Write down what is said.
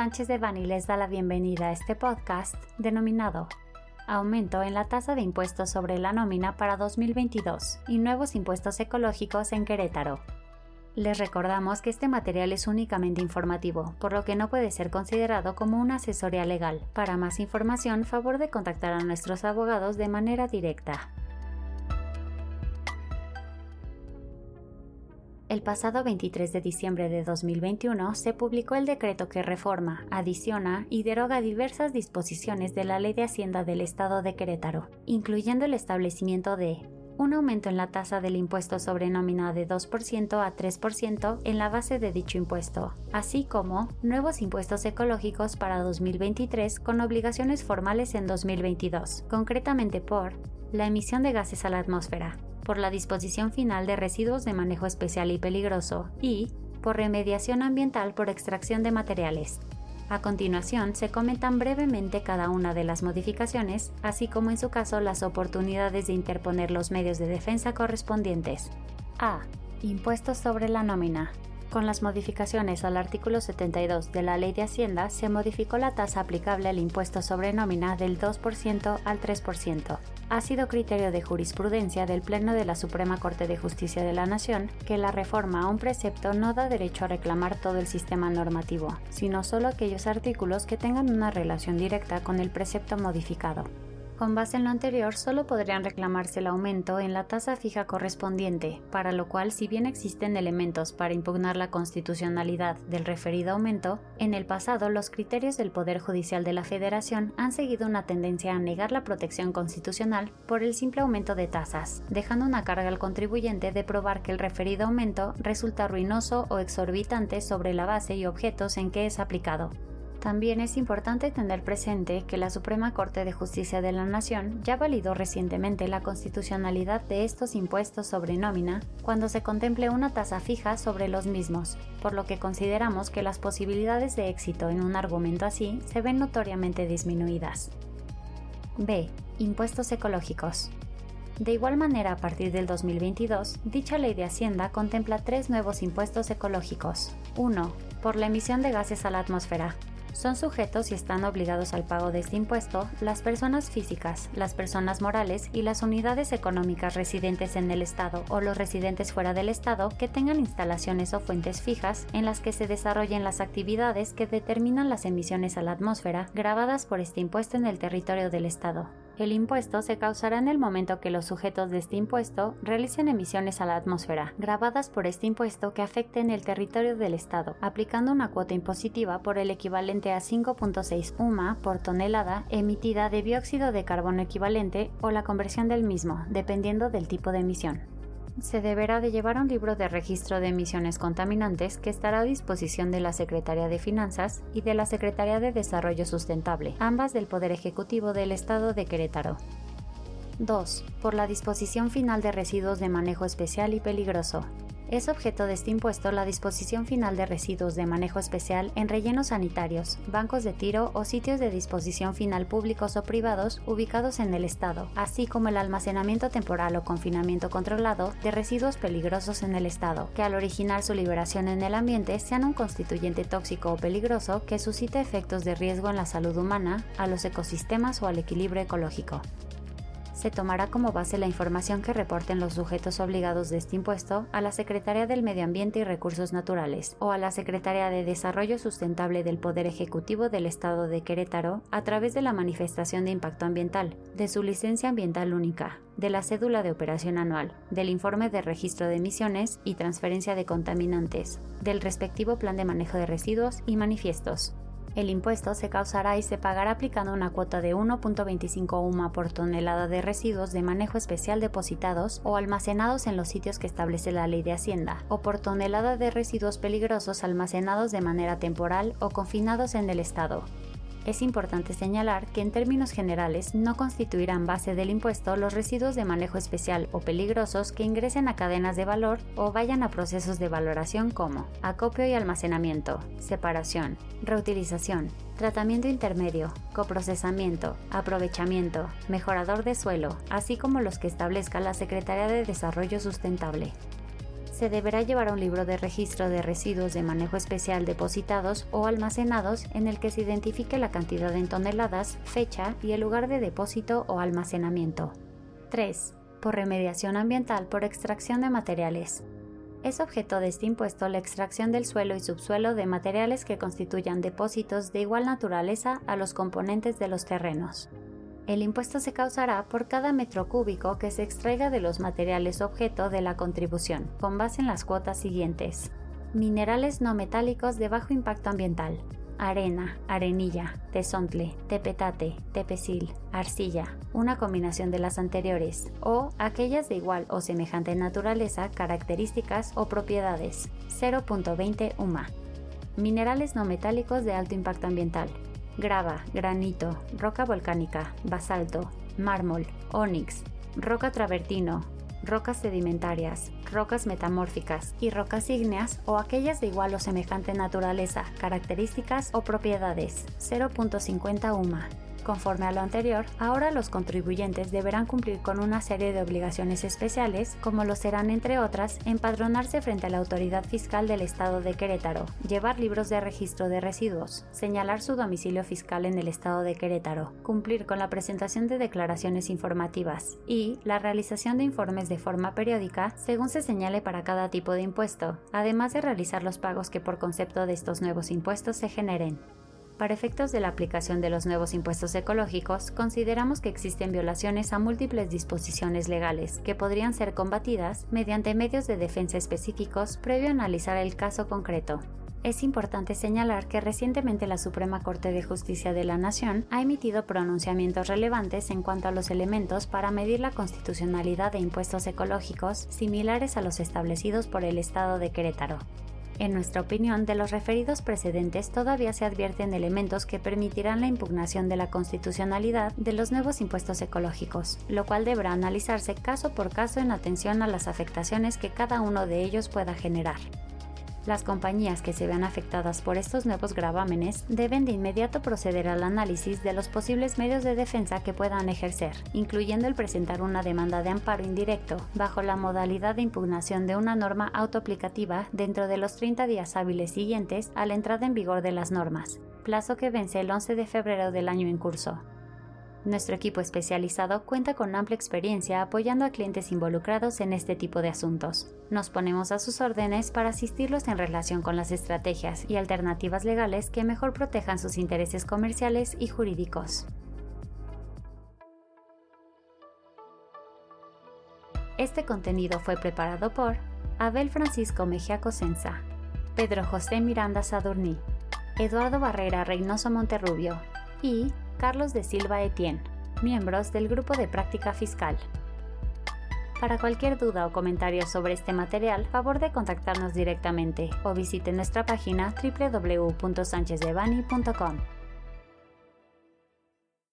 Sánchez de Bani les da la bienvenida a este podcast denominado Aumento en la tasa de impuestos sobre la nómina para 2022 y nuevos impuestos ecológicos en Querétaro. Les recordamos que este material es únicamente informativo, por lo que no puede ser considerado como una asesoría legal. Para más información, favor de contactar a nuestros abogados de manera directa. El pasado 23 de diciembre de 2021 se publicó el decreto que reforma, adiciona y deroga diversas disposiciones de la Ley de Hacienda del Estado de Querétaro, incluyendo el establecimiento de un aumento en la tasa del impuesto sobre nómina de 2% a 3% en la base de dicho impuesto, así como nuevos impuestos ecológicos para 2023 con obligaciones formales en 2022, concretamente por la emisión de gases a la atmósfera, por la disposición final de residuos de manejo especial y peligroso y por remediación ambiental por extracción de materiales. A continuación se comentan brevemente cada una de las modificaciones, así como en su caso las oportunidades de interponer los medios de defensa correspondientes. A. Impuestos sobre la nómina. Con las modificaciones al artículo 72 de la Ley de Hacienda se modificó la tasa aplicable al impuesto sobre nómina del 2% al 3%. Ha sido criterio de jurisprudencia del Pleno de la Suprema Corte de Justicia de la Nación que la reforma a un precepto no da derecho a reclamar todo el sistema normativo, sino solo aquellos artículos que tengan una relación directa con el precepto modificado. Con base en lo anterior, solo podrían reclamarse el aumento en la tasa fija correspondiente, para lo cual, si bien existen elementos para impugnar la constitucionalidad del referido aumento, en el pasado los criterios del Poder Judicial de la Federación han seguido una tendencia a negar la protección constitucional por el simple aumento de tasas, dejando una carga al contribuyente de probar que el referido aumento resulta ruinoso o exorbitante sobre la base y objetos en que es aplicado. También es importante tener presente que la Suprema Corte de Justicia de la Nación ya validó recientemente la constitucionalidad de estos impuestos sobre nómina cuando se contemple una tasa fija sobre los mismos, por lo que consideramos que las posibilidades de éxito en un argumento así se ven notoriamente disminuidas. B. Impuestos ecológicos. De igual manera, a partir del 2022, dicha ley de Hacienda contempla tres nuevos impuestos ecológicos. 1. Por la emisión de gases a la atmósfera, son sujetos y están obligados al pago de este impuesto las personas físicas, las personas morales y las unidades económicas residentes en el Estado o los residentes fuera del Estado que tengan instalaciones o fuentes fijas en las que se desarrollen las actividades que determinan las emisiones a la atmósfera grabadas por este impuesto en el territorio del Estado. El impuesto se causará en el momento que los sujetos de este impuesto realicen emisiones a la atmósfera, grabadas por este impuesto que afecten el territorio del Estado, aplicando una cuota impositiva por el equivalente a 5.6 UMA por tonelada emitida de dióxido de carbono equivalente o la conversión del mismo, dependiendo del tipo de emisión se deberá de llevar un libro de registro de emisiones contaminantes que estará a disposición de la Secretaría de Finanzas y de la Secretaría de Desarrollo Sustentable, ambas del Poder Ejecutivo del Estado de Querétaro. 2. Por la disposición final de residuos de manejo especial y peligroso. Es objeto de este impuesto la disposición final de residuos de manejo especial en rellenos sanitarios, bancos de tiro o sitios de disposición final públicos o privados ubicados en el Estado, así como el almacenamiento temporal o confinamiento controlado de residuos peligrosos en el Estado, que al originar su liberación en el ambiente sean un constituyente tóxico o peligroso que suscite efectos de riesgo en la salud humana, a los ecosistemas o al equilibrio ecológico se tomará como base la información que reporten los sujetos obligados de este impuesto a la Secretaría del Medio Ambiente y Recursos Naturales o a la Secretaría de Desarrollo Sustentable del Poder Ejecutivo del Estado de Querétaro a través de la manifestación de impacto ambiental, de su licencia ambiental única, de la cédula de operación anual, del informe de registro de emisiones y transferencia de contaminantes, del respectivo plan de manejo de residuos y manifiestos. El impuesto se causará y se pagará aplicando una cuota de 1.25 UMA por tonelada de residuos de manejo especial depositados o almacenados en los sitios que establece la ley de Hacienda, o por tonelada de residuos peligrosos almacenados de manera temporal o confinados en el Estado. Es importante señalar que en términos generales no constituirán base del impuesto los residuos de manejo especial o peligrosos que ingresen a cadenas de valor o vayan a procesos de valoración como acopio y almacenamiento, separación, reutilización, tratamiento intermedio, coprocesamiento, aprovechamiento, mejorador de suelo, así como los que establezca la Secretaría de Desarrollo Sustentable se deberá llevar un libro de registro de residuos de manejo especial depositados o almacenados en el que se identifique la cantidad en toneladas, fecha y el lugar de depósito o almacenamiento. 3. Por remediación ambiental por extracción de materiales. Es objeto de este impuesto la extracción del suelo y subsuelo de materiales que constituyan depósitos de igual naturaleza a los componentes de los terrenos. El impuesto se causará por cada metro cúbico que se extraiga de los materiales objeto de la contribución, con base en las cuotas siguientes. Minerales no metálicos de bajo impacto ambiental, arena, arenilla, tesontle, tepetate, tepecil, arcilla, una combinación de las anteriores, o aquellas de igual o semejante naturaleza, características o propiedades, 0.20 UMA. Minerales no metálicos de alto impacto ambiental, grava, granito, roca volcánica, basalto, mármol, ónix, roca travertino, rocas sedimentarias, rocas metamórficas y rocas ígneas o aquellas de igual o semejante naturaleza, características o propiedades, 0.50 UMA. Conforme a lo anterior, ahora los contribuyentes deberán cumplir con una serie de obligaciones especiales, como lo serán entre otras, empadronarse frente a la autoridad fiscal del estado de Querétaro, llevar libros de registro de residuos, señalar su domicilio fiscal en el estado de Querétaro, cumplir con la presentación de declaraciones informativas y la realización de informes de forma periódica según se señale para cada tipo de impuesto, además de realizar los pagos que por concepto de estos nuevos impuestos se generen. Para efectos de la aplicación de los nuevos impuestos ecológicos, consideramos que existen violaciones a múltiples disposiciones legales que podrían ser combatidas mediante medios de defensa específicos previo a analizar el caso concreto. Es importante señalar que recientemente la Suprema Corte de Justicia de la Nación ha emitido pronunciamientos relevantes en cuanto a los elementos para medir la constitucionalidad de impuestos ecológicos similares a los establecidos por el Estado de Querétaro. En nuestra opinión, de los referidos precedentes todavía se advierten elementos que permitirán la impugnación de la constitucionalidad de los nuevos impuestos ecológicos, lo cual deberá analizarse caso por caso en atención a las afectaciones que cada uno de ellos pueda generar. Las compañías que se vean afectadas por estos nuevos gravámenes deben de inmediato proceder al análisis de los posibles medios de defensa que puedan ejercer, incluyendo el presentar una demanda de amparo indirecto bajo la modalidad de impugnación de una norma autoaplicativa dentro de los 30 días hábiles siguientes a la entrada en vigor de las normas, plazo que vence el 11 de febrero del año en curso. Nuestro equipo especializado cuenta con amplia experiencia apoyando a clientes involucrados en este tipo de asuntos. Nos ponemos a sus órdenes para asistirlos en relación con las estrategias y alternativas legales que mejor protejan sus intereses comerciales y jurídicos. Este contenido fue preparado por Abel Francisco Mejía Cosenza, Pedro José Miranda Sadurní, Eduardo Barrera Reynoso Monterrubio y Carlos de Silva Etienne, miembros del Grupo de Práctica Fiscal. Para cualquier duda o comentario sobre este material, favor de contactarnos directamente o visite nuestra página www.sanchezdevani.com.